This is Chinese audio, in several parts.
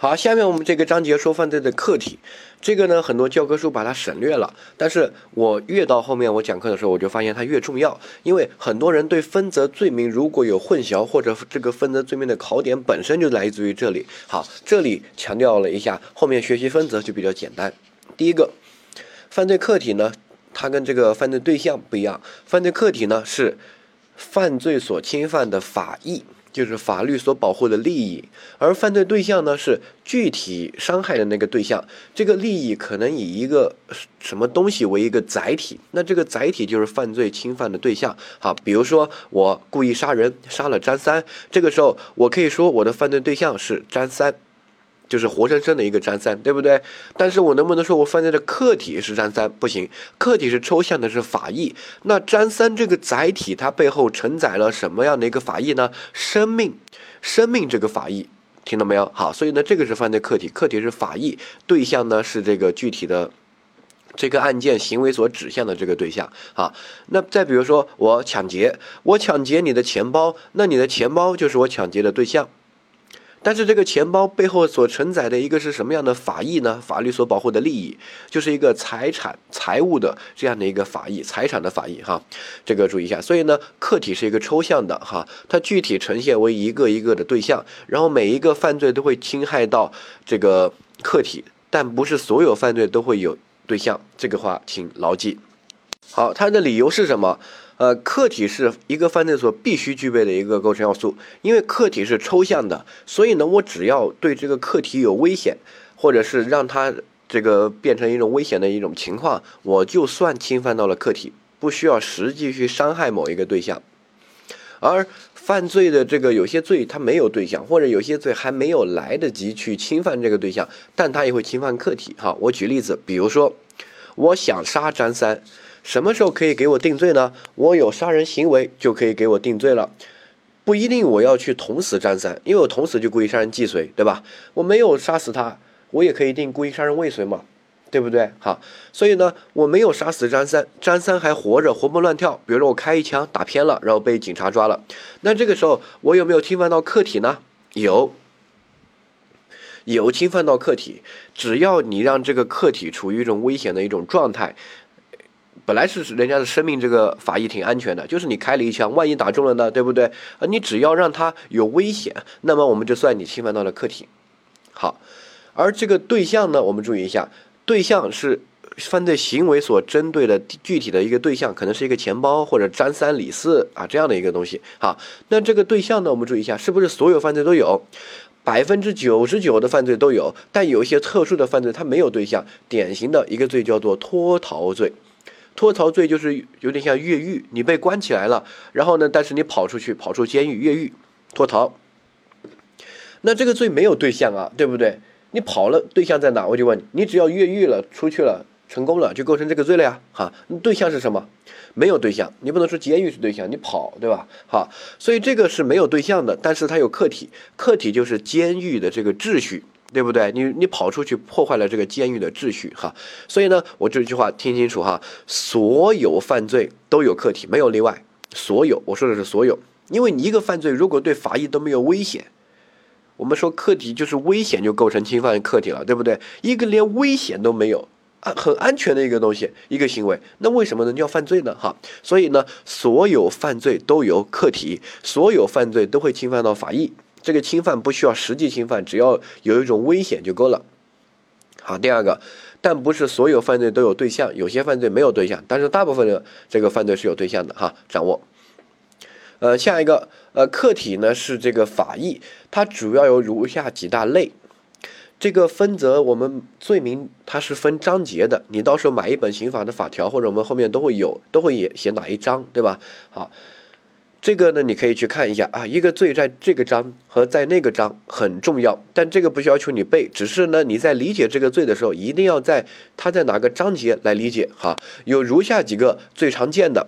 好，下面我们这个章节说犯罪的客体，这个呢很多教科书把它省略了，但是我越到后面我讲课的时候，我就发现它越重要，因为很多人对分则罪名如果有混淆，或者这个分则罪名的考点本身就来自于这里。好，这里强调了一下，后面学习分则就比较简单。第一个，犯罪客体呢，它跟这个犯罪对象不一样，犯罪客体呢是犯罪所侵犯的法益。就是法律所保护的利益，而犯罪对象呢是具体伤害的那个对象，这个利益可能以一个什么东西为一个载体，那这个载体就是犯罪侵犯的对象。好，比如说我故意杀人，杀了张三，这个时候我可以说我的犯罪对象是张三。就是活生生的一个张三，对不对？但是我能不能说我犯罪的客体是张三？不行，客体是抽象的，是法益。那张三这个载体，它背后承载了什么样的一个法益呢？生命，生命这个法益，听到没有？好，所以呢，这个是犯罪客体，客体是法益，对象呢是这个具体的这个案件行为所指向的这个对象。好，那再比如说我抢劫，我抢劫你的钱包，那你的钱包就是我抢劫的对象。但是这个钱包背后所承载的一个是什么样的法益呢？法律所保护的利益，就是一个财产、财物的这样的一个法益，财产的法益哈，这个注意一下。所以呢，客体是一个抽象的哈，它具体呈现为一个一个的对象，然后每一个犯罪都会侵害到这个客体，但不是所有犯罪都会有对象，这个话请牢记。好，它的理由是什么？呃，客体是一个犯罪所必须具备的一个构成要素，因为客体是抽象的，所以呢，我只要对这个客体有危险，或者是让它这个变成一种危险的一种情况，我就算侵犯到了客体，不需要实际去伤害某一个对象。而犯罪的这个有些罪它没有对象，或者有些罪还没有来得及去侵犯这个对象，但它也会侵犯客体。哈，我举例子，比如说，我想杀张三。什么时候可以给我定罪呢？我有杀人行为就可以给我定罪了，不一定我要去捅死张三，因为我捅死就故意杀人既遂，对吧？我没有杀死他，我也可以定故意杀人未遂嘛，对不对？好，所以呢，我没有杀死张三，张三还活着，活蹦乱跳。比如说我开一枪打偏了，然后被警察抓了，那这个时候我有没有侵犯到客体呢？有，有侵犯到客体。只要你让这个客体处于一种危险的一种状态。本来是人家的生命，这个法益挺安全的，就是你开了一枪，万一打中了呢，对不对？啊，你只要让他有危险，那么我们就算你侵犯到了客体。好，而这个对象呢，我们注意一下，对象是犯罪行为所针对的具体的一个对象，可能是一个钱包或者张三李四啊这样的一个东西。好，那这个对象呢，我们注意一下，是不是所有犯罪都有？百分之九十九的犯罪都有，但有一些特殊的犯罪它没有对象，典型的一个罪叫做脱逃罪。脱逃罪就是有点像越狱，你被关起来了，然后呢，但是你跑出去，跑出监狱越狱脱逃。那这个罪没有对象啊，对不对？你跑了，对象在哪？我就问你，你只要越狱了，出去了，成功了，就构成这个罪了呀。哈，对象是什么？没有对象，你不能说监狱是对象，你跑，对吧？好，所以这个是没有对象的，但是它有客体，客体就是监狱的这个秩序。对不对？你你跑出去破坏了这个监狱的秩序哈，所以呢，我这句话听清楚哈，所有犯罪都有客体，没有例外。所有，我说的是所有，因为你一个犯罪如果对法益都没有危险，我们说客体就是危险就构成侵犯客体了，对不对？一个连危险都没有啊，很安全的一个东西，一个行为，那为什么能叫犯罪呢？哈，所以呢，所有犯罪都有客体，所有犯罪都会侵犯到法益。这个侵犯不需要实际侵犯，只要有一种危险就够了。好，第二个，但不是所有犯罪都有对象，有些犯罪没有对象，但是大部分的这个犯罪是有对象的哈。掌握。呃，下一个，呃，客体呢是这个法益，它主要有如下几大类。这个分则我们罪名它是分章节的，你到时候买一本刑法的法条，或者我们后面都会有，都会写写哪一章，对吧？好。这个呢，你可以去看一下啊，一个罪在这个章和在那个章很重要，但这个不需要求你背，只是呢你在理解这个罪的时候，一定要在它在哪个章节来理解哈。有如下几个最常见的，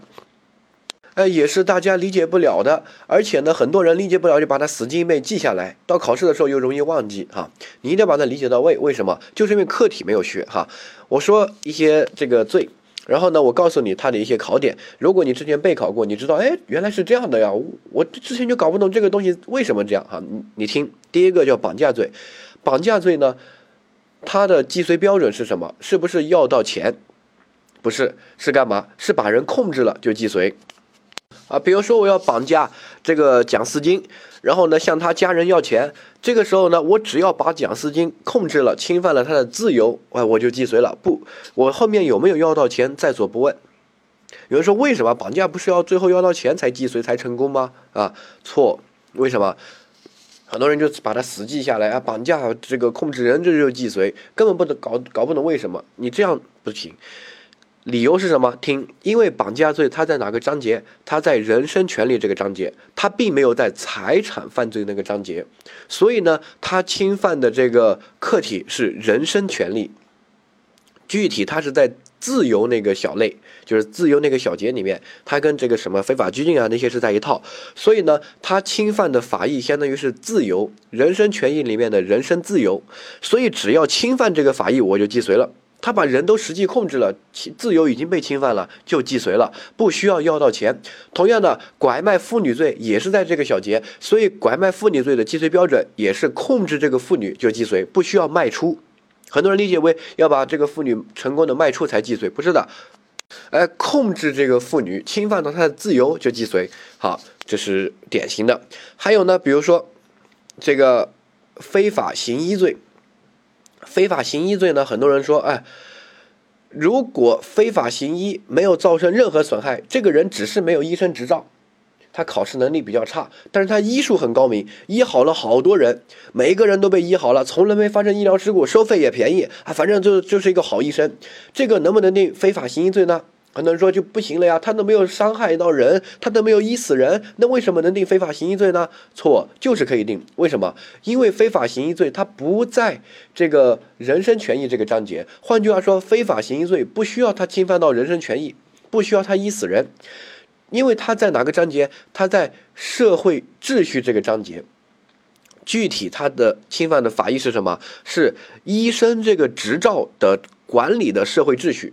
呃，也是大家理解不了的，而且呢很多人理解不了就把它死记硬背记下来，到考试的时候又容易忘记哈。你一定要把它理解到位，为什么？就是因为课题没有学哈。我说一些这个罪。然后呢，我告诉你它的一些考点。如果你之前备考过，你知道，哎，原来是这样的呀。我之前就搞不懂这个东西为什么这样哈。你你听，第一个叫绑架罪，绑架罪呢，它的既遂标准是什么？是不是要到钱？不是，是干嘛？是把人控制了就既遂。啊，比如说我要绑架这个蒋思金，然后呢向他家人要钱，这个时候呢，我只要把蒋思金控制了，侵犯了他的自由，哎，我就既遂了。不，我后面有没有要到钱在所不问。有人说为什么绑架不是要最后要到钱才既遂才成功吗？啊，错，为什么？很多人就把它死记下来啊，绑架这个控制人这就既遂，根本不能搞搞不懂为什么你这样不行。理由是什么？听，因为绑架罪它在哪个章节？它在人身权利这个章节，它并没有在财产犯罪那个章节，所以呢，它侵犯的这个客体是人身权利。具体它是在自由那个小类，就是自由那个小节里面，它跟这个什么非法拘禁啊那些是在一套，所以呢，它侵犯的法益相当于是自由人身权益里面的人身自由，所以只要侵犯这个法益，我就既遂了。他把人都实际控制了，其自由已经被侵犯了，就既遂了，不需要要到钱。同样的，拐卖妇女罪也是在这个小节，所以拐卖妇女罪的既遂标准也是控制这个妇女就既遂，不需要卖出。很多人理解为要把这个妇女成功的卖出才既遂，不是的，哎，控制这个妇女，侵犯到她的自由就既遂。好，这是典型的。还有呢，比如说这个非法行医罪。非法行医罪呢？很多人说，哎，如果非法行医没有造成任何损害，这个人只是没有医生执照，他考试能力比较差，但是他医术很高明，医好了好多人，每一个人都被医好了，从来没发生医疗事故，收费也便宜啊，反正就就是一个好医生，这个能不能定非法行医罪呢？很多人说就不行了呀，他都没有伤害到人，他都没有医死人，那为什么能定非法行医罪呢？错，就是可以定。为什么？因为非法行医罪它不在这个人身权益这个章节。换句话说，非法行医罪不需要他侵犯到人身权益，不需要他医死人，因为他在哪个章节？他在社会秩序这个章节。具体他的侵犯的法益是什么？是医生这个执照的管理的社会秩序。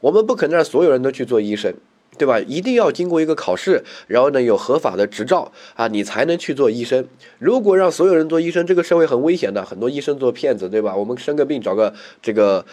我们不可能让所有人都去做医生，对吧？一定要经过一个考试，然后呢有合法的执照啊，你才能去做医生。如果让所有人做医生，这个社会很危险的，很多医生做骗子，对吧？我们生个病找个这个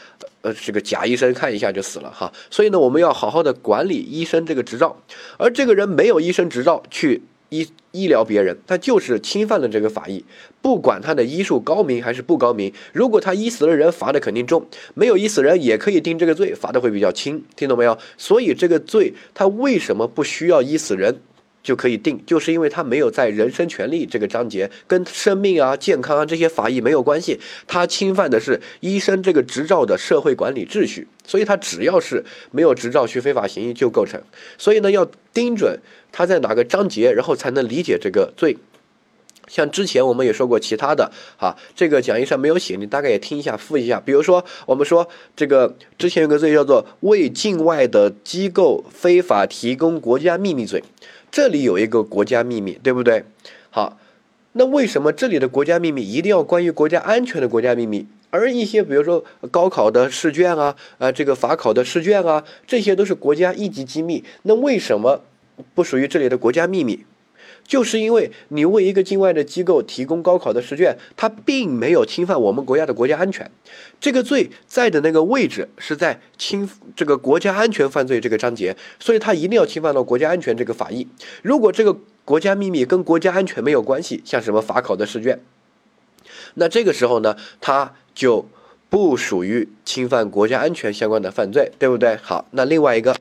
呃这个假医生看一下就死了哈。所以呢，我们要好好的管理医生这个执照，而这个人没有医生执照去。医医疗别人，他就是侵犯了这个法益，不管他的医术高明还是不高明，如果他医死了人，罚的肯定重；没有医死人，也可以定这个罪，罚的会比较轻。听懂没有？所以这个罪，他为什么不需要医死人？就可以定，就是因为他没有在人身权利这个章节，跟生命啊、健康啊这些法益没有关系，他侵犯的是医生这个执照的社会管理秩序，所以他只要是没有执照去非法行医就构成。所以呢，要盯准他在哪个章节，然后才能理解这个罪。像之前我们也说过其他的，哈，这个讲义上没有写，你大概也听一下，复一下。比如说，我们说这个之前有个罪叫做为境外的机构非法提供国家秘密罪。这里有一个国家秘密，对不对？好，那为什么这里的国家秘密一定要关于国家安全的国家秘密？而一些比如说高考的试卷啊，啊，这个法考的试卷啊，这些都是国家一级机密，那为什么不属于这里的国家秘密？就是因为你为一个境外的机构提供高考的试卷，它并没有侵犯我们国家的国家安全，这个罪在的那个位置是在侵这个国家安全犯罪这个章节，所以它一定要侵犯到国家安全这个法益。如果这个国家秘密跟国家安全没有关系，像什么法考的试卷，那这个时候呢，它就不属于侵犯国家安全相关的犯罪，对不对？好，那另外一个。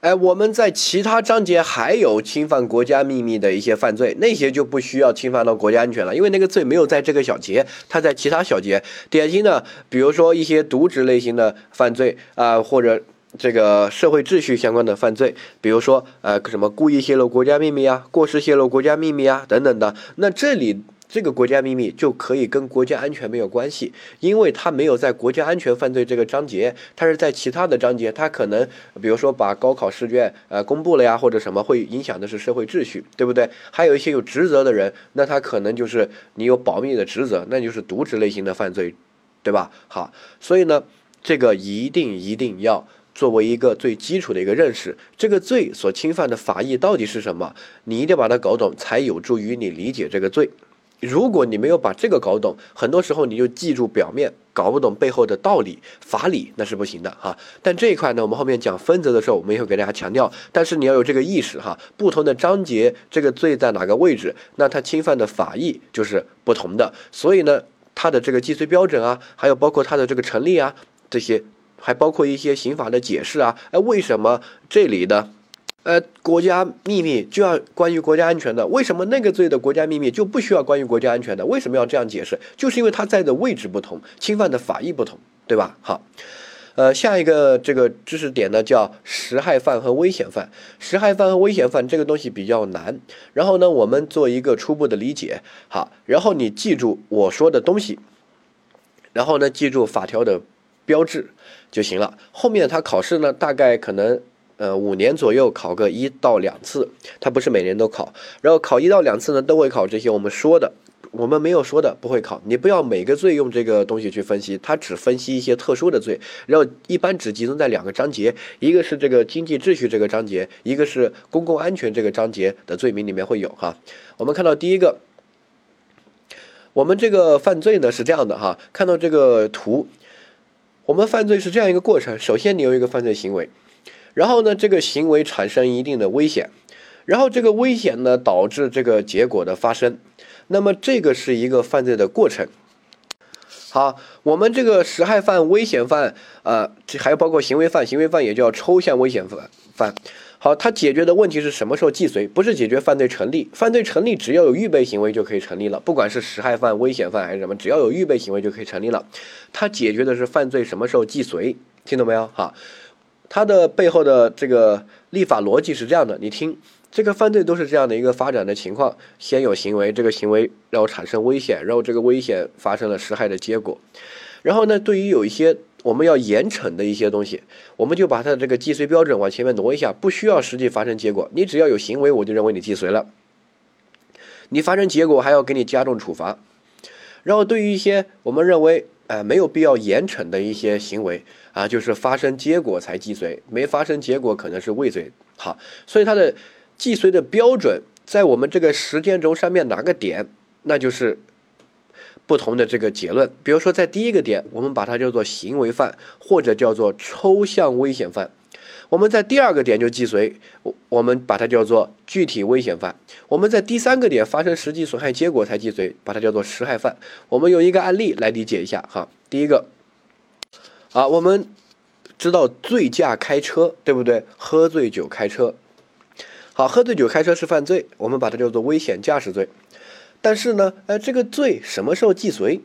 哎，我们在其他章节还有侵犯国家秘密的一些犯罪，那些就不需要侵犯到国家安全了，因为那个罪没有在这个小节，它在其他小节。典型的，比如说一些渎职类型的犯罪啊，或者这个社会秩序相关的犯罪，比如说呃什么故意泄露国家秘密啊，过失泄露国家秘密啊等等的，那这里。这个国家秘密就可以跟国家安全没有关系，因为它没有在国家安全犯罪这个章节，它是在其他的章节，它可能比如说把高考试卷呃公布了呀，或者什么会影响的是社会秩序，对不对？还有一些有职责的人，那他可能就是你有保密的职责，那就是渎职类型的犯罪，对吧？好，所以呢，这个一定一定要作为一个最基础的一个认识，这个罪所侵犯的法益到底是什么，你一定要把它搞懂，才有助于你理解这个罪。如果你没有把这个搞懂，很多时候你就记住表面，搞不懂背后的道理、法理，那是不行的哈。但这一块呢，我们后面讲分则的时候，我们也会给大家强调。但是你要有这个意识哈，不同的章节这个罪在哪个位置，那它侵犯的法益就是不同的。所以呢，它的这个既遂标准啊，还有包括它的这个成立啊，这些还包括一些刑法的解释啊，哎，为什么这里的？呃，国家秘密就要关于国家安全的，为什么那个罪的国家秘密就不需要关于国家安全的？为什么要这样解释？就是因为它在的位置不同，侵犯的法益不同，对吧？好，呃，下一个这个知识点呢叫实害犯和危险犯。实害犯和危险犯这个东西比较难，然后呢，我们做一个初步的理解。好，然后你记住我说的东西，然后呢，记住法条的标志就行了。后面他考试呢，大概可能。呃，五年左右考个一到两次，它不是每年都考，然后考一到两次呢，都会考这些我们说的，我们没有说的不会考。你不要每个罪用这个东西去分析，它只分析一些特殊的罪，然后一般只集中在两个章节，一个是这个经济秩序这个章节，一个是公共安全这个章节的罪名里面会有哈。我们看到第一个，我们这个犯罪呢是这样的哈，看到这个图，我们犯罪是这样一个过程，首先你有一个犯罪行为。然后呢，这个行为产生一定的危险，然后这个危险呢导致这个结果的发生，那么这个是一个犯罪的过程。好，我们这个实害犯、危险犯，呃，这还有包括行为犯，行为犯也叫抽象危险犯。犯好，它解决的问题是什么时候既遂？不是解决犯罪成立，犯罪成立只要有预备行为就可以成立了，不管是实害犯、危险犯还是什么，只要有预备行为就可以成立了。它解决的是犯罪什么时候既遂，听懂没有？哈。它的背后的这个立法逻辑是这样的，你听，这个犯罪都是这样的一个发展的情况：先有行为，这个行为然后产生危险，然后这个危险发生了实害的结果，然后呢，对于有一些我们要严惩的一些东西，我们就把它的这个既遂标准往前面挪一下，不需要实际发生结果，你只要有行为，我就认为你既遂了。你发生结果还要给你加重处罚，然后对于一些我们认为。呃，没有必要严惩的一些行为啊，就是发生结果才既遂，没发生结果可能是未遂。好，所以它的既遂的标准在我们这个时间轴上面哪个点，那就是不同的这个结论。比如说在第一个点，我们把它叫做行为犯，或者叫做抽象危险犯。我们在第二个点就既遂，我我们把它叫做具体危险犯；我们在第三个点发生实际损害结果才既遂，把它叫做实害犯。我们用一个案例来理解一下哈。第一个，啊，我们知道醉驾开车，对不对？喝醉酒开车，好，喝醉酒开车是犯罪，我们把它叫做危险驾驶罪。但是呢，呃，这个罪什么时候既遂？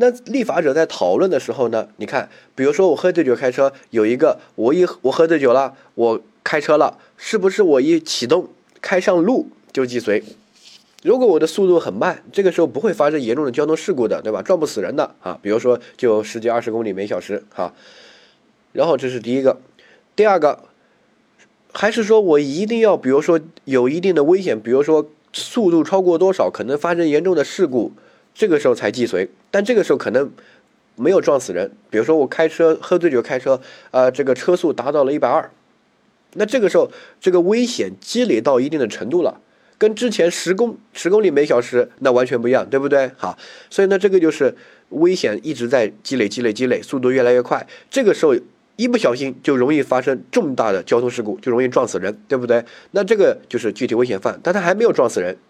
那立法者在讨论的时候呢？你看，比如说我喝醉酒开车，有一个我一我喝醉酒了，我开车了，是不是我一启动开上路就既遂？如果我的速度很慢，这个时候不会发生严重的交通事故的，对吧？撞不死人的啊。比如说就十几二十公里每小时哈。然后这是第一个，第二个，还是说我一定要，比如说有一定的危险，比如说速度超过多少可能发生严重的事故。这个时候才既遂，但这个时候可能没有撞死人。比如说我开车喝醉酒开车，呃，这个车速达到了一百二，那这个时候这个危险积累到一定的程度了，跟之前十公十公里每小时那完全不一样，对不对？好，所以呢，这个就是危险一直在积累、积累、积累，速度越来越快。这个时候一不小心就容易发生重大的交通事故，就容易撞死人，对不对？那这个就是具体危险犯，但他还没有撞死人。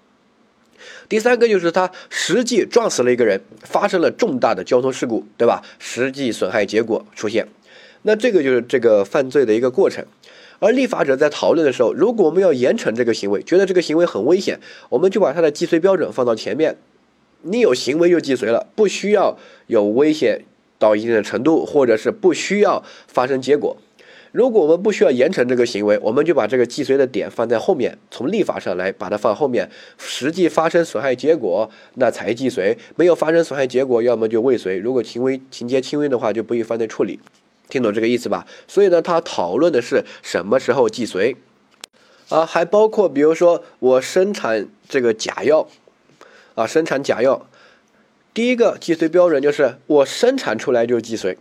第三个就是他实际撞死了一个人，发生了重大的交通事故，对吧？实际损害结果出现，那这个就是这个犯罪的一个过程。而立法者在讨论的时候，如果我们要严惩这个行为，觉得这个行为很危险，我们就把它的既遂标准放到前面。你有行为就既遂了，不需要有危险到一定的程度，或者是不需要发生结果。如果我们不需要严惩这个行为，我们就把这个既遂的点放在后面，从立法上来把它放后面。实际发生损害结果，那才既遂；没有发生损害结果，要么就未遂。如果轻微情节轻微的话，就不予犯罪处理。听懂这个意思吧？所以呢，他讨论的是什么时候既遂啊？还包括比如说我生产这个假药啊，生产假药，第一个既遂标准就是我生产出来就是既遂。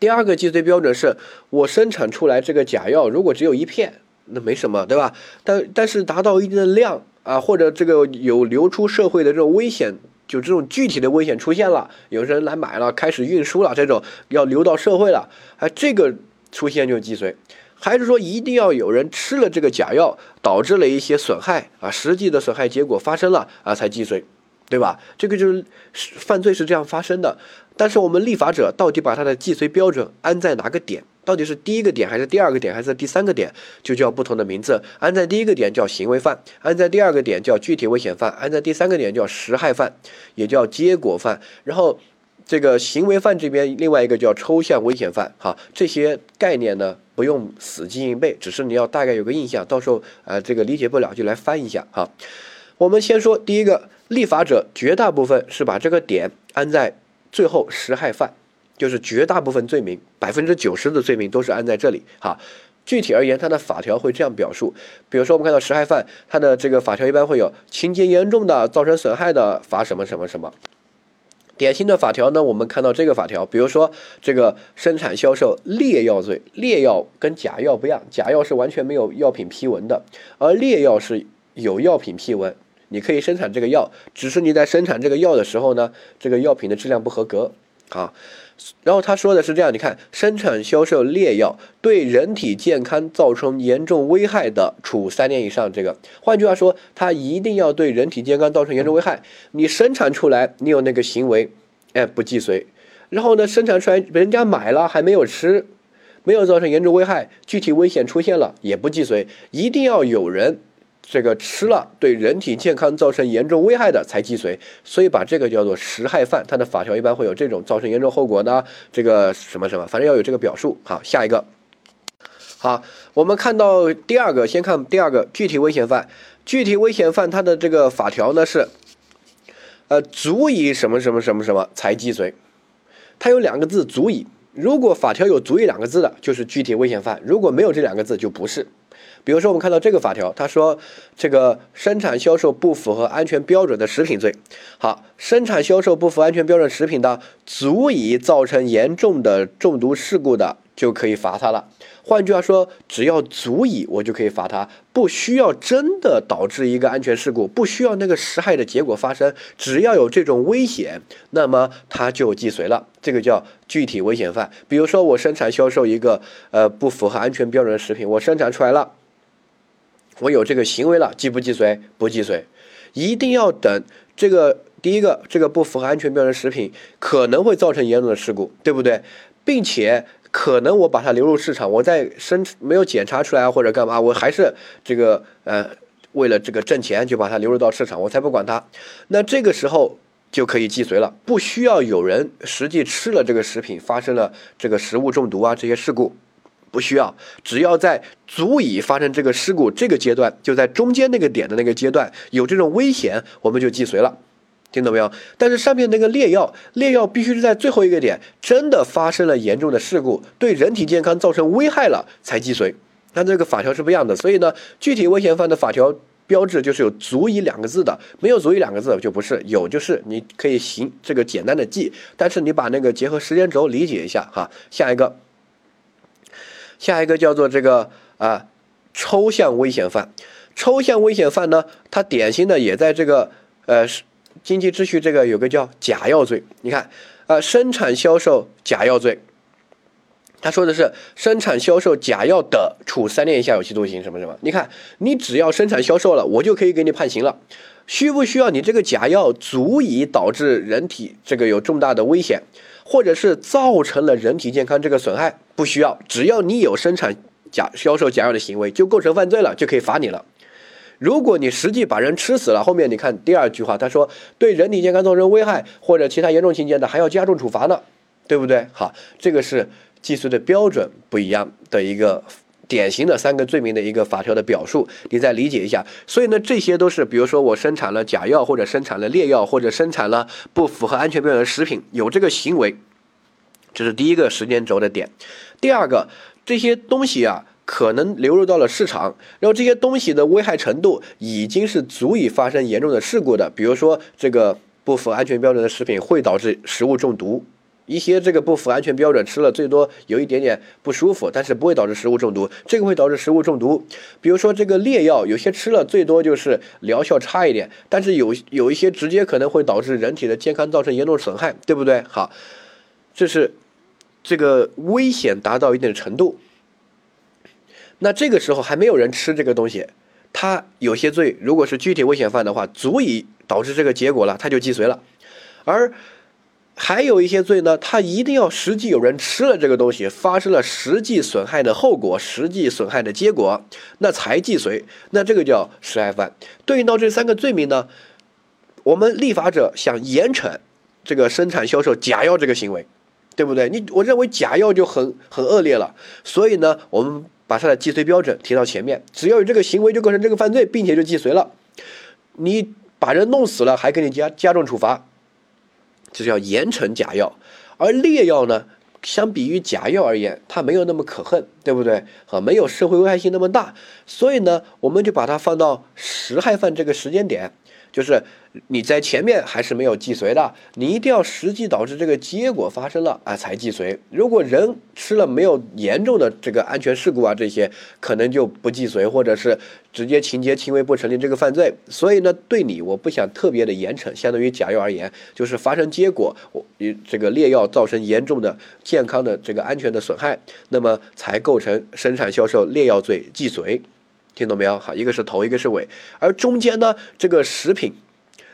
第二个既遂标准是我生产出来这个假药，如果只有一片，那没什么，对吧？但但是达到一定的量啊，或者这个有流出社会的这种危险，就这种具体的危险出现了，有人来买了，开始运输了，这种要流到社会了，哎，这个出现就既遂。还是说一定要有人吃了这个假药，导致了一些损害啊，实际的损害结果发生了啊，才既遂，对吧？这个就是犯罪是这样发生的。但是我们立法者到底把它的既遂标准安在哪个点？到底是第一个点还是第二个点还是第三个点？就叫不同的名字。安在第一个点叫行为犯，安在第二个点叫具体危险犯，安在第三个点叫实害犯，也叫结果犯。然后这个行为犯这边另外一个叫抽象危险犯。哈，这些概念呢？不用死记硬背，只是你要大概有个印象，到时候呃这个理解不了就来翻一下哈。我们先说第一个，立法者绝大部分是把这个点安在最后实害犯，就是绝大部分罪名，百分之九十的罪名都是安在这里哈。具体而言，它的法条会这样表述，比如说我们看到实害犯，它的这个法条一般会有情节严重的造成损害的罚什么什么什么。典型的法条呢，我们看到这个法条，比如说这个生产销售劣药罪，劣药跟假药不一样，假药是完全没有药品批文的，而劣药是有药品批文，你可以生产这个药，只是你在生产这个药的时候呢，这个药品的质量不合格，啊。然后他说的是这样，你看，生产销售劣药对人体健康造成严重危害的，处三年以上。这个，换句话说，他一定要对人体健康造成严重危害。你生产出来，你有那个行为，哎，不计随。然后呢，生产出来人家买了还没有吃，没有造成严重危害，具体危险出现了也不计随。一定要有人。这个吃了对人体健康造成严重危害的才既遂，所以把这个叫做实害犯，它的法条一般会有这种造成严重后果的这个什么什么，反正要有这个表述。好，下一个，好，我们看到第二个，先看第二个具体危险犯，具体危险犯它的这个法条呢是，呃，足以什么什么什么什么才既遂，它有两个字足以，如果法条有足以两个字的，就是具体危险犯；如果没有这两个字，就不是。比如说，我们看到这个法条，他说这个生产销售不符合安全标准的食品罪，好，生产销售不符合安全标准食品的，足以造成严重的中毒事故的，就可以罚他了。换句话说，只要足以，我就可以罚他，不需要真的导致一个安全事故，不需要那个实害的结果发生，只要有这种危险，那么他就既遂了。这个叫具体危险犯。比如说，我生产销售一个呃不符合安全标准的食品，我生产出来了。我有这个行为了，既不既遂？不既遂，一定要等这个第一个，这个不符合安全标准食品可能会造成严重的事故，对不对？并且可能我把它流入市场，我在生没有检查出来或者干嘛，我还是这个呃为了这个挣钱就把它流入到市场，我才不管它。那这个时候就可以既遂了，不需要有人实际吃了这个食品发生了这个食物中毒啊这些事故。不需要，只要在足以发生这个事故这个阶段，就在中间那个点的那个阶段有这种危险，我们就既遂了，听懂没有？但是上面那个劣药，劣药必须是在最后一个点真的发生了严重的事故，对人体健康造成危害了才既遂。那这个法条是不一样的，所以呢，具体危险犯的法条标志就是有足以两个字的，没有足以两个字就不是，有就是你可以行这个简单的记，但是你把那个结合时间轴理解一下哈。下一个。下一个叫做这个啊，抽象危险犯。抽象危险犯呢，它典型的也在这个呃经济秩序这个有个叫假药罪。你看啊，生产销售假药罪，他说的是生产销售假药的，处三年以下有期徒刑什么什么。你看，你只要生产销售了，我就可以给你判刑了。需不需要你这个假药足以导致人体这个有重大的危险？或者是造成了人体健康这个损害，不需要，只要你有生产假销售假药的行为，就构成犯罪了，就可以罚你了。如果你实际把人吃死了，后面你看第二句话，他说对人体健康造成危害或者其他严重情节的，还要加重处罚呢，对不对？好，这个是计税的标准不一样的一个。典型的三个罪名的一个法条的表述，你再理解一下。所以呢，这些都是，比如说我生产了假药，或者生产了劣药，或者生产了不符合安全标准的食品，有这个行为，这是第一个时间轴的点。第二个，这些东西啊，可能流入到了市场，然后这些东西的危害程度已经是足以发生严重的事故的。比如说，这个不符合安全标准的食品会导致食物中毒。一些这个不符安全标准，吃了最多有一点点不舒服，但是不会导致食物中毒。这个会导致食物中毒，比如说这个烈药，有些吃了最多就是疗效差一点，但是有有一些直接可能会导致人体的健康造成严重损害，对不对？好，这是这个危险达到一定程度。那这个时候还没有人吃这个东西，他有些罪，如果是具体危险犯的话，足以导致这个结果了，他就既遂了。而还有一些罪呢，他一定要实际有人吃了这个东西，发生了实际损害的后果，实际损害的结果，那才既遂。那这个叫实害犯。对应到这三个罪名呢，我们立法者想严惩这个生产销售假药这个行为，对不对？你我认为假药就很很恶劣了，所以呢，我们。把它的既遂标准提到前面，只要有这个行为就构成这个犯罪，并且就既遂了。你把人弄死了，还给你加加重处罚，这叫严惩假药。而劣药呢，相比于假药而言，它没有那么可恨，对不对？啊，没有社会危害性那么大，所以呢，我们就把它放到实害犯这个时间点。就是你在前面还是没有既遂的，你一定要实际导致这个结果发生了啊才既遂。如果人吃了没有严重的这个安全事故啊，这些可能就不既遂，或者是直接情节轻微不成立这个犯罪。所以呢，对你我不想特别的严惩，相对于假药而言，就是发生结果，我这个劣药造成严重的健康的这个安全的损害，那么才构成生产销售劣药罪既遂。听懂没有？好，一个是头，一个是尾，而中间呢，这个食品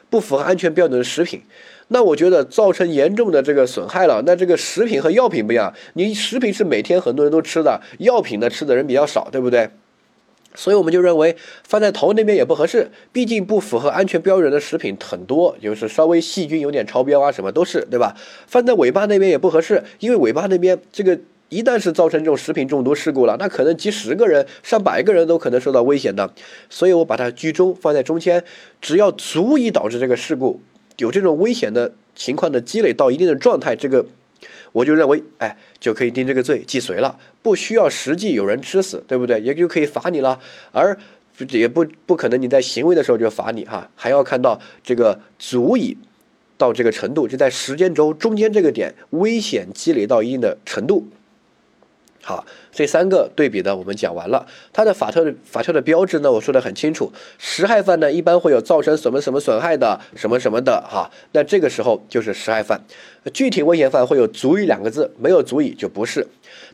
不符合安全标准的食品，那我觉得造成严重的这个损害了。那这个食品和药品不一样，你食品是每天很多人都吃的，药品呢吃的人比较少，对不对？所以我们就认为放在头那边也不合适，毕竟不符合安全标准的食品很多，就是稍微细菌有点超标啊，什么都是，对吧？放在尾巴那边也不合适，因为尾巴那边这个。一旦是造成这种食品中毒事故了，那可能几十个人、上百个人都可能受到危险的。所以我把它居中放在中间，只要足以导致这个事故有这种危险的情况的积累到一定的状态，这个我就认为，哎，就可以定这个罪，既遂了，不需要实际有人吃死，对不对？也就可以罚你了。而也不不可能你在行为的时候就罚你哈，还要看到这个足以到这个程度，就在时间轴中间这个点，危险积累到一定的程度。好，这三个对比呢，我们讲完了。它的法特法条的标志呢，我说的很清楚。实害犯呢，一般会有造成什么什么损害的，什么什么的，哈。那这个时候就是实害犯。具体危险犯会有足以两个字，没有足以就不是。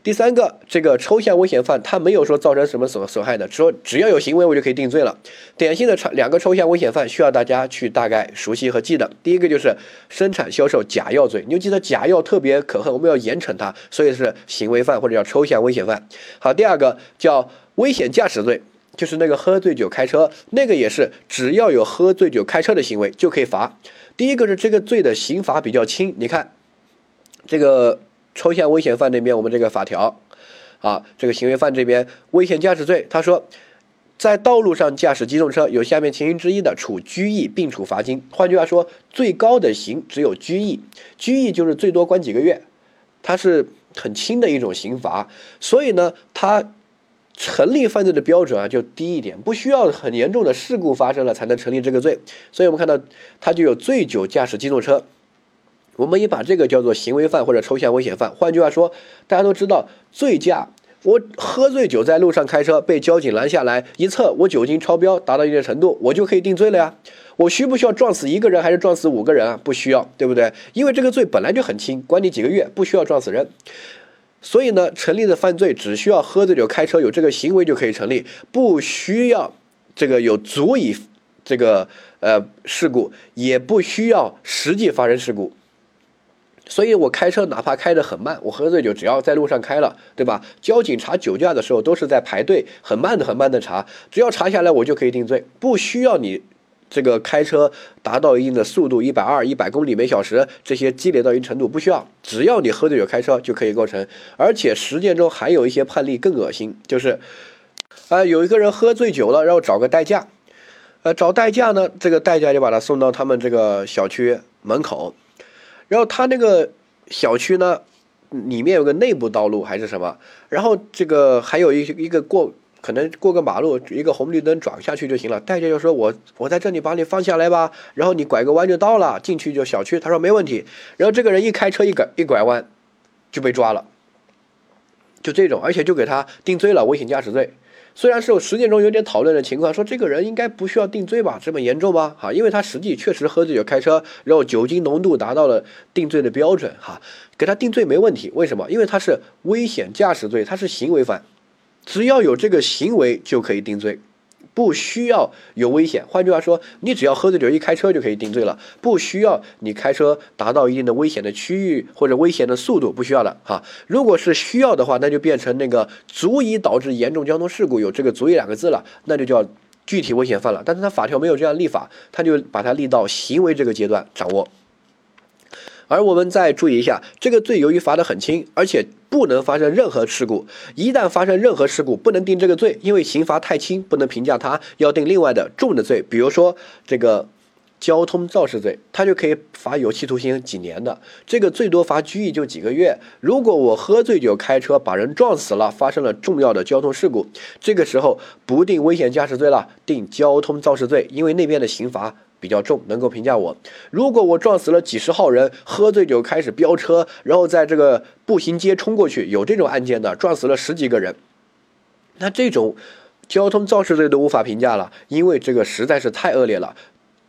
第三个，这个抽象危险犯，他没有说造成什么损损害的，说只要有行为我就可以定罪了。典型的抽两个抽象危险犯需要大家去大概熟悉和记的。第一个就是生产销售假药罪，你就记得假药特别可恨，我们要严惩它，所以是行为犯或者叫抽象危险犯。好，第二个叫危险驾驶罪，就是那个喝醉酒开车，那个也是只要有喝醉酒开车的行为就可以罚。第一个是这个罪的刑罚比较轻，你看这个抽象危险犯这边，我们这个法条啊，这个行为犯这边危险驾驶罪，他说在道路上驾驶机动车有下面情形之一的，处拘役并处罚金。换句话说，最高的刑只有拘役，拘役就是最多关几个月，它是很轻的一种刑罚。所以呢，它成立犯罪的标准啊就低一点，不需要很严重的事故发生了才能成立这个罪。所以我们看到它就有醉酒驾驶机动车，我们也把这个叫做行为犯或者抽象危险犯。换句话说，大家都知道醉驾，我喝醉酒在路上开车被交警拦下来一测，我酒精超标达到一定程度，我就可以定罪了呀。我需不需要撞死一个人还是撞死五个人啊？不需要，对不对？因为这个罪本来就很轻，关你几个月，不需要撞死人。所以呢，成立的犯罪只需要喝醉酒开车有这个行为就可以成立，不需要这个有足以这个呃事故，也不需要实际发生事故。所以我开车哪怕开得很慢，我喝醉酒只要在路上开了，对吧？交警查酒驾的时候都是在排队，很慢的很慢的查，只要查下来我就可以定罪，不需要你。这个开车达到一定的速度，一百二、一百公里每小时，这些积累到一定程度不需要，只要你喝醉酒开车就可以构成。而且实践中还有一些判例更恶心，就是，啊，有一个人喝醉酒了，然后找个代驾，呃，找代驾呢，这个代驾就把他送到他们这个小区门口，然后他那个小区呢，里面有个内部道路还是什么，然后这个还有一一个过。可能过个马路，一个红绿灯转下去就行了。代驾就说：“我我在这里把你放下来吧，然后你拐个弯就到了，进去就小区。”他说没问题。然后这个人一开车一拐一拐弯，就被抓了。就这种，而且就给他定罪了，危险驾驶罪。虽然是实践中有点讨论的情况，说这个人应该不需要定罪吧？这么严重吗？哈，因为他实际确实喝醉酒开车，然后酒精浓度达到了定罪的标准，哈，给他定罪没问题。为什么？因为他是危险驾驶罪，他是行为犯，只要有这个行为就可以定罪。不需要有危险，换句话说，你只要喝醉酒一开车就可以定罪了，不需要你开车达到一定的危险的区域或者危险的速度，不需要的哈。如果是需要的话，那就变成那个足以导致严重交通事故，有这个“足以”两个字了，那就叫具体危险犯了。但是他法条没有这样立法，他就把它立到行为这个阶段掌握。而我们再注意一下，这个罪由于罚得很轻，而且不能发生任何事故。一旦发生任何事故，不能定这个罪，因为刑罚太轻，不能评价他，要定另外的重的罪。比如说这个交通肇事罪，他就可以罚有期徒刑几年的，这个最多罚拘役就几个月。如果我喝醉酒开车把人撞死了，发生了重要的交通事故，这个时候不定危险驾驶罪了，定交通肇事罪，因为那边的刑罚。比较重，能够评价我。如果我撞死了几十号人，喝醉酒开始飙车，然后在这个步行街冲过去，有这种案件的，撞死了十几个人，那这种交通肇事罪都无法评价了，因为这个实在是太恶劣了。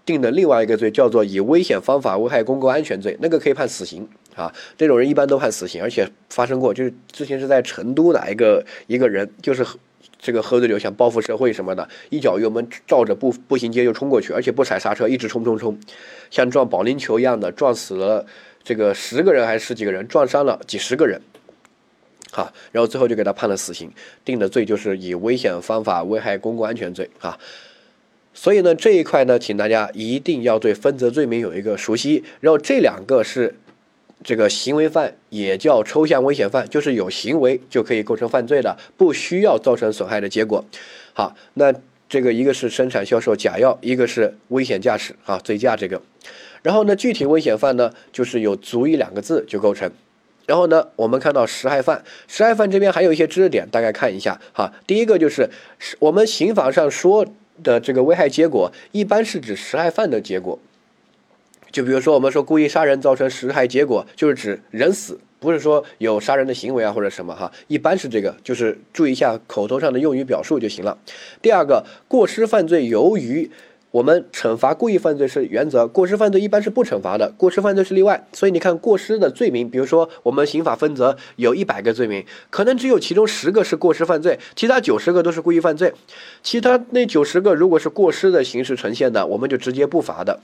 定的另外一个罪叫做以危险方法危害公共安全罪，那个可以判死刑啊。这种人一般都判死刑，而且发生过，就是之前是在成都的一个一个人，就是。这个喝醉酒想报复社会什么的，一脚油门照着步步行街就冲过去，而且不踩刹车，一直冲冲冲，像撞保龄球一样的撞死了这个十个人还是十几个人，撞伤了几十个人，哈，然后最后就给他判了死刑，定的罪就是以危险方法危害公共安全罪啊。所以呢，这一块呢，请大家一定要对分则罪名有一个熟悉，然后这两个是。这个行为犯也叫抽象危险犯，就是有行为就可以构成犯罪的，不需要造成损害的结果。好，那这个一个是生产销售假药，一个是危险驾驶啊，醉驾这个。然后呢，具体危险犯呢，就是有足以两个字就构成。然后呢，我们看到实害犯，实害犯这边还有一些知识点，大概看一下哈。第一个就是我们刑法上说的这个危害结果，一般是指实害犯的结果。就比如说，我们说故意杀人造成实害结果，就是指人死，不是说有杀人的行为啊或者什么哈，一般是这个，就是注意一下口头上的用语表述就行了。第二个，过失犯罪，由于我们惩罚故意犯罪是原则，过失犯罪一般是不惩罚的，过失犯罪是例外。所以你看过失的罪名，比如说我们刑法分则有一百个罪名，可能只有其中十个是过失犯罪，其他九十个都是故意犯罪。其他那九十个如果是过失的形式呈现的，我们就直接不罚的。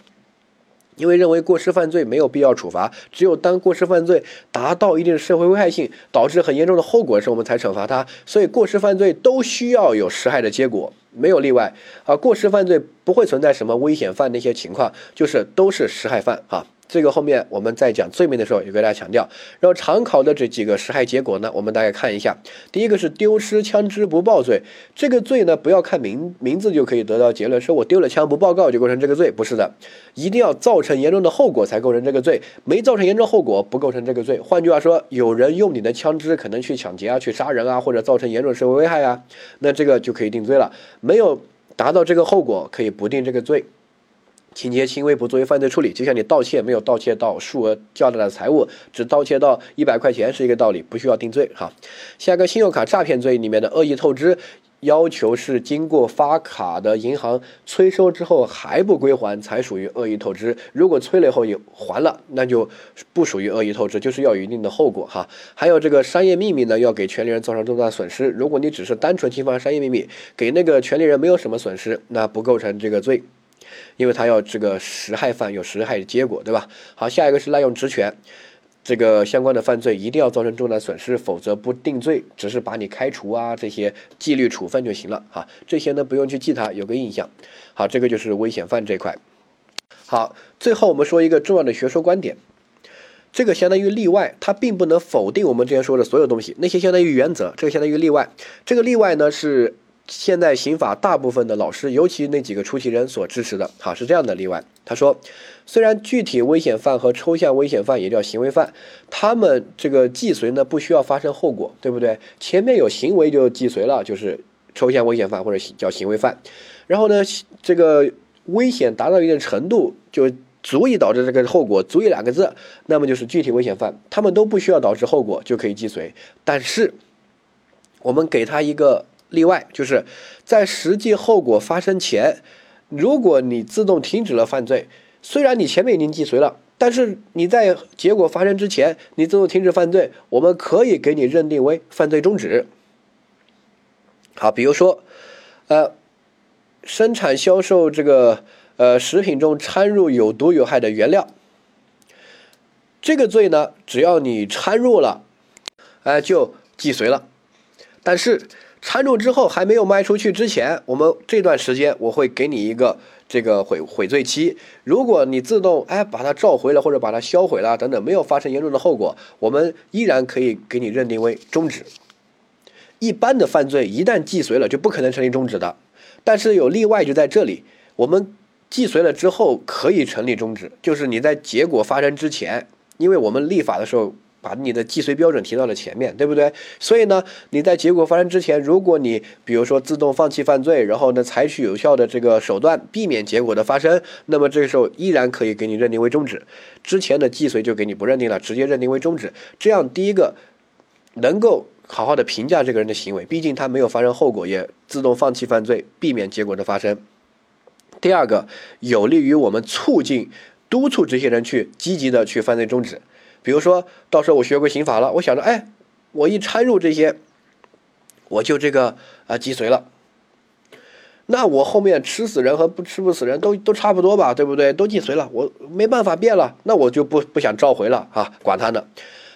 因为认为过失犯罪没有必要处罚，只有当过失犯罪达到一定的社会危害性，导致很严重的后果时，我们才惩罚他。所以过失犯罪都需要有实害的结果，没有例外啊。过失犯罪不会存在什么危险犯那些情况，就是都是实害犯啊。这个后面我们在讲罪名的时候也给大家强调。然后常考的这几个实害结果呢，我们大概看一下。第一个是丢失枪支不报罪，这个罪呢不要看名名字就可以得到结论，说我丢了枪不报告就构成这个罪，不是的，一定要造成严重的后果才构成这个罪，没造成严重后果不构成这个罪。换句话说，有人用你的枪支可能去抢劫啊、去杀人啊，或者造成严重社会危害啊，那这个就可以定罪了。没有达到这个后果，可以不定这个罪。情节轻微不作为犯罪处理，就像你盗窃没有盗窃到数额较大的财物，只盗窃到一百块钱是一个道理，不需要定罪哈。下个信用卡诈骗罪里面的恶意透支，要求是经过发卡的银行催收之后还不归还才属于恶意透支，如果催了以后有还了，那就不属于恶意透支，就是要有一定的后果哈。还有这个商业秘密呢，要给权利人造成重大损失，如果你只是单纯侵犯商业秘密，给那个权利人没有什么损失，那不构成这个罪。因为他要这个实害犯有实害的结果，对吧？好，下一个是滥用职权，这个相关的犯罪一定要造成重大损失，否则不定罪，只是把你开除啊这些纪律处分就行了哈。这些呢不用去记它，有个印象。好，这个就是危险犯这块。好，最后我们说一个重要的学说观点，这个相当于例外，它并不能否定我们之前说的所有东西，那些相当于原则，这个相当于例外。这个例外呢是。现在刑法大部分的老师，尤其那几个出题人所支持的，好是这样的例外。他说，虽然具体危险犯和抽象危险犯也叫行为犯，他们这个既遂呢不需要发生后果，对不对？前面有行为就既遂了，就是抽象危险犯或者叫行为犯。然后呢，这个危险达到一定程度就足以导致这个后果，足以两个字，那么就是具体危险犯，他们都不需要导致后果就可以既遂。但是我们给他一个例外，就是在实际后果发生前，如果你自动停止了犯罪，虽然你前面已经既遂了。但是你在结果发生之前，你自动停止犯罪，我们可以给你认定为犯罪终止。好，比如说，呃，生产销售这个呃食品中掺入有毒有害的原料，这个罪呢，只要你掺入了，哎，就既遂了。但是掺入之后还没有卖出去之前，我们这段时间我会给你一个。这个悔悔罪期，如果你自动哎把它召回了或者把它销毁了等等，没有发生严重的后果，我们依然可以给你认定为终止。一般的犯罪一旦既遂了，就不可能成立终止的。但是有例外就在这里，我们既遂了之后可以成立终止，就是你在结果发生之前，因为我们立法的时候。把你的既遂标准提到了前面，对不对？所以呢，你在结果发生之前，如果你比如说自动放弃犯罪，然后呢采取有效的这个手段避免结果的发生，那么这个时候依然可以给你认定为终止。之前的既遂就给你不认定了，直接认定为终止。这样第一个能够好好的评价这个人的行为，毕竟他没有发生后果，也自动放弃犯罪，避免结果的发生。第二个有利于我们促进、督促这些人去积极的去犯罪终止。比如说到时候我学过刑法了，我想着，哎，我一掺入这些，我就这个啊既遂了。那我后面吃死人和不吃不死人都都差不多吧，对不对？都既遂了，我没办法变了，那我就不不想召回了啊，管他呢。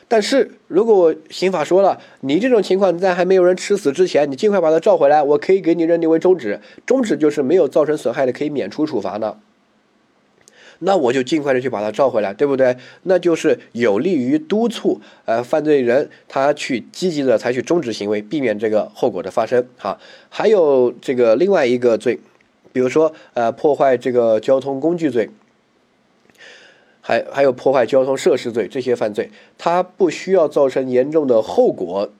但是如果我刑法说了，你这种情况在还没有人吃死之前，你尽快把他召回来，我可以给你认定为终止。终止就是没有造成损害的，可以免除处罚的。那我就尽快的去把他召回来，对不对？那就是有利于督促呃犯罪人他去积极的采取终止行为，避免这个后果的发生。哈，还有这个另外一个罪，比如说呃破坏这个交通工具罪，还还有破坏交通设施罪这些犯罪，它不需要造成严重的后果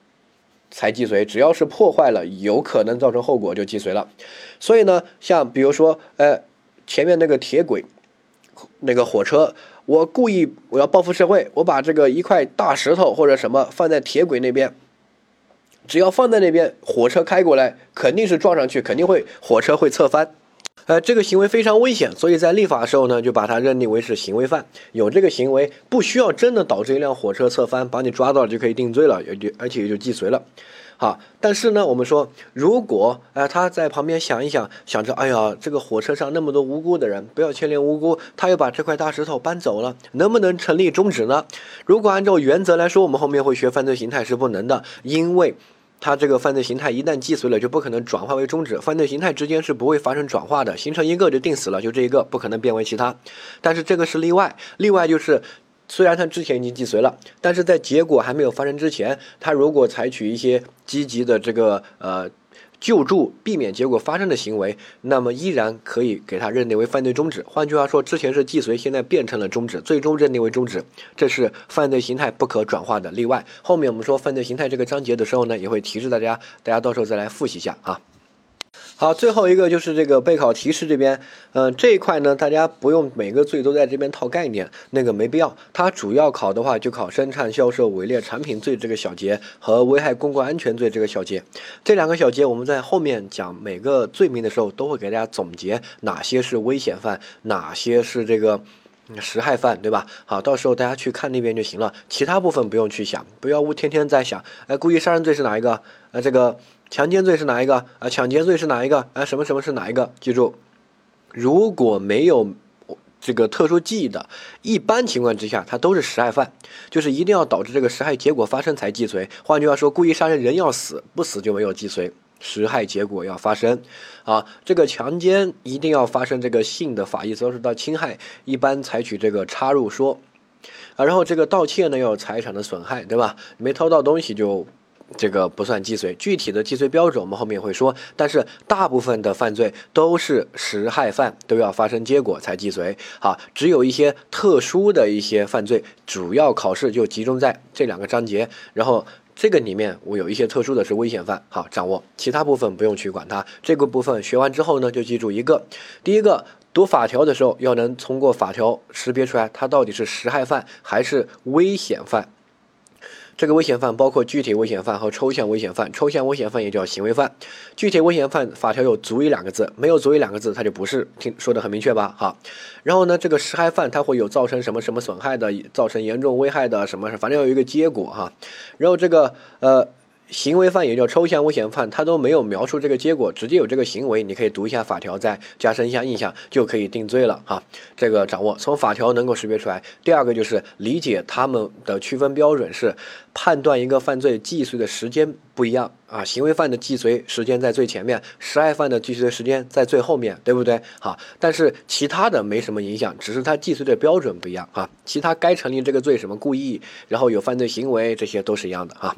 才既遂，只要是破坏了有可能造成后果就既遂了。所以呢，像比如说呃前面那个铁轨。那个火车，我故意我要报复社会，我把这个一块大石头或者什么放在铁轨那边，只要放在那边，火车开过来肯定是撞上去，肯定会火车会侧翻，呃，这个行为非常危险，所以在立法的时候呢，就把它认定为是行为犯，有这个行为不需要真的导致一辆火车侧翻，把你抓到了就可以定罪了，也就而且也就既遂了。好，但是呢，我们说，如果哎他在旁边想一想，想着，哎呀，这个火车上那么多无辜的人，不要牵连无辜，他又把这块大石头搬走了，能不能成立终止呢？如果按照原则来说，我们后面会学犯罪形态是不能的，因为他这个犯罪形态一旦既遂了，就不可能转化为终止，犯罪形态之间是不会发生转化的，形成一个就定死了，就这一个不可能变为其他。但是这个是例外，例外就是。虽然他之前已经既遂了，但是在结果还没有发生之前，他如果采取一些积极的这个呃救助，避免结果发生的行为，那么依然可以给他认定为犯罪终止。换句话说，之前是既遂，现在变成了终止，最终认定为终止，这是犯罪形态不可转化的例外。后面我们说犯罪形态这个章节的时候呢，也会提示大家，大家到时候再来复习一下啊。好，最后一个就是这个备考提示这边，嗯，这一块呢，大家不用每个罪都在这边套概念，那个没必要。它主要考的话，就考生产销售伪劣产品罪这个小节和危害公共安全罪这个小节。这两个小节，我们在后面讲每个罪名的时候，都会给大家总结哪些是危险犯，哪些是这个实害犯，对吧？好，到时候大家去看那边就行了，其他部分不用去想，不要天天在想，哎，故意杀人罪是哪一个？呃，这个。强奸罪是哪一个？啊，抢劫罪是哪一个？啊，什么什么是哪一个？记住，如果没有这个特殊记忆的，一般情况之下，它都是实害犯，就是一定要导致这个实害结果发生才既遂。换句话说，故意杀人人要死，不死就没有既遂，实害结果要发生。啊，这个强奸一定要发生这个性的法益遭受到侵害，一般采取这个插入说。啊，然后这个盗窃呢要有财产的损害，对吧？没偷到东西就。这个不算既遂，具体的既遂标准我们后面会说。但是大部分的犯罪都是实害犯，都要发生结果才既遂。好，只有一些特殊的一些犯罪，主要考试就集中在这两个章节。然后这个里面我有一些特殊的是危险犯，好掌握，其他部分不用去管它。这个部分学完之后呢，就记住一个，第一个读法条的时候要能通过法条识别出来它到底是实害犯还是危险犯。这个危险犯包括具体危险犯和抽象危险犯，抽象危险犯也叫行为犯，具体危险犯法条有足以两个字，没有足以两个字它就不是，听说的很明确吧？好，然后呢，这个实害犯它会有造成什么什么损害的，造成严重危害的什么，反正有一个结果哈，然后这个呃。行为犯也叫抽象危险犯，他都没有描述这个结果，直接有这个行为，你可以读一下法条，再加深一下印象，就可以定罪了哈。这个掌握，从法条能够识别出来。第二个就是理解他们的区分标准是判断一个犯罪既遂的时间不一样啊，行为犯的既遂时间在最前面，实害犯的既遂时间在最后面对不对？好，但是其他的没什么影响，只是他既遂的标准不一样啊。其他该成立这个罪什么故意，然后有犯罪行为，这些都是一样的啊。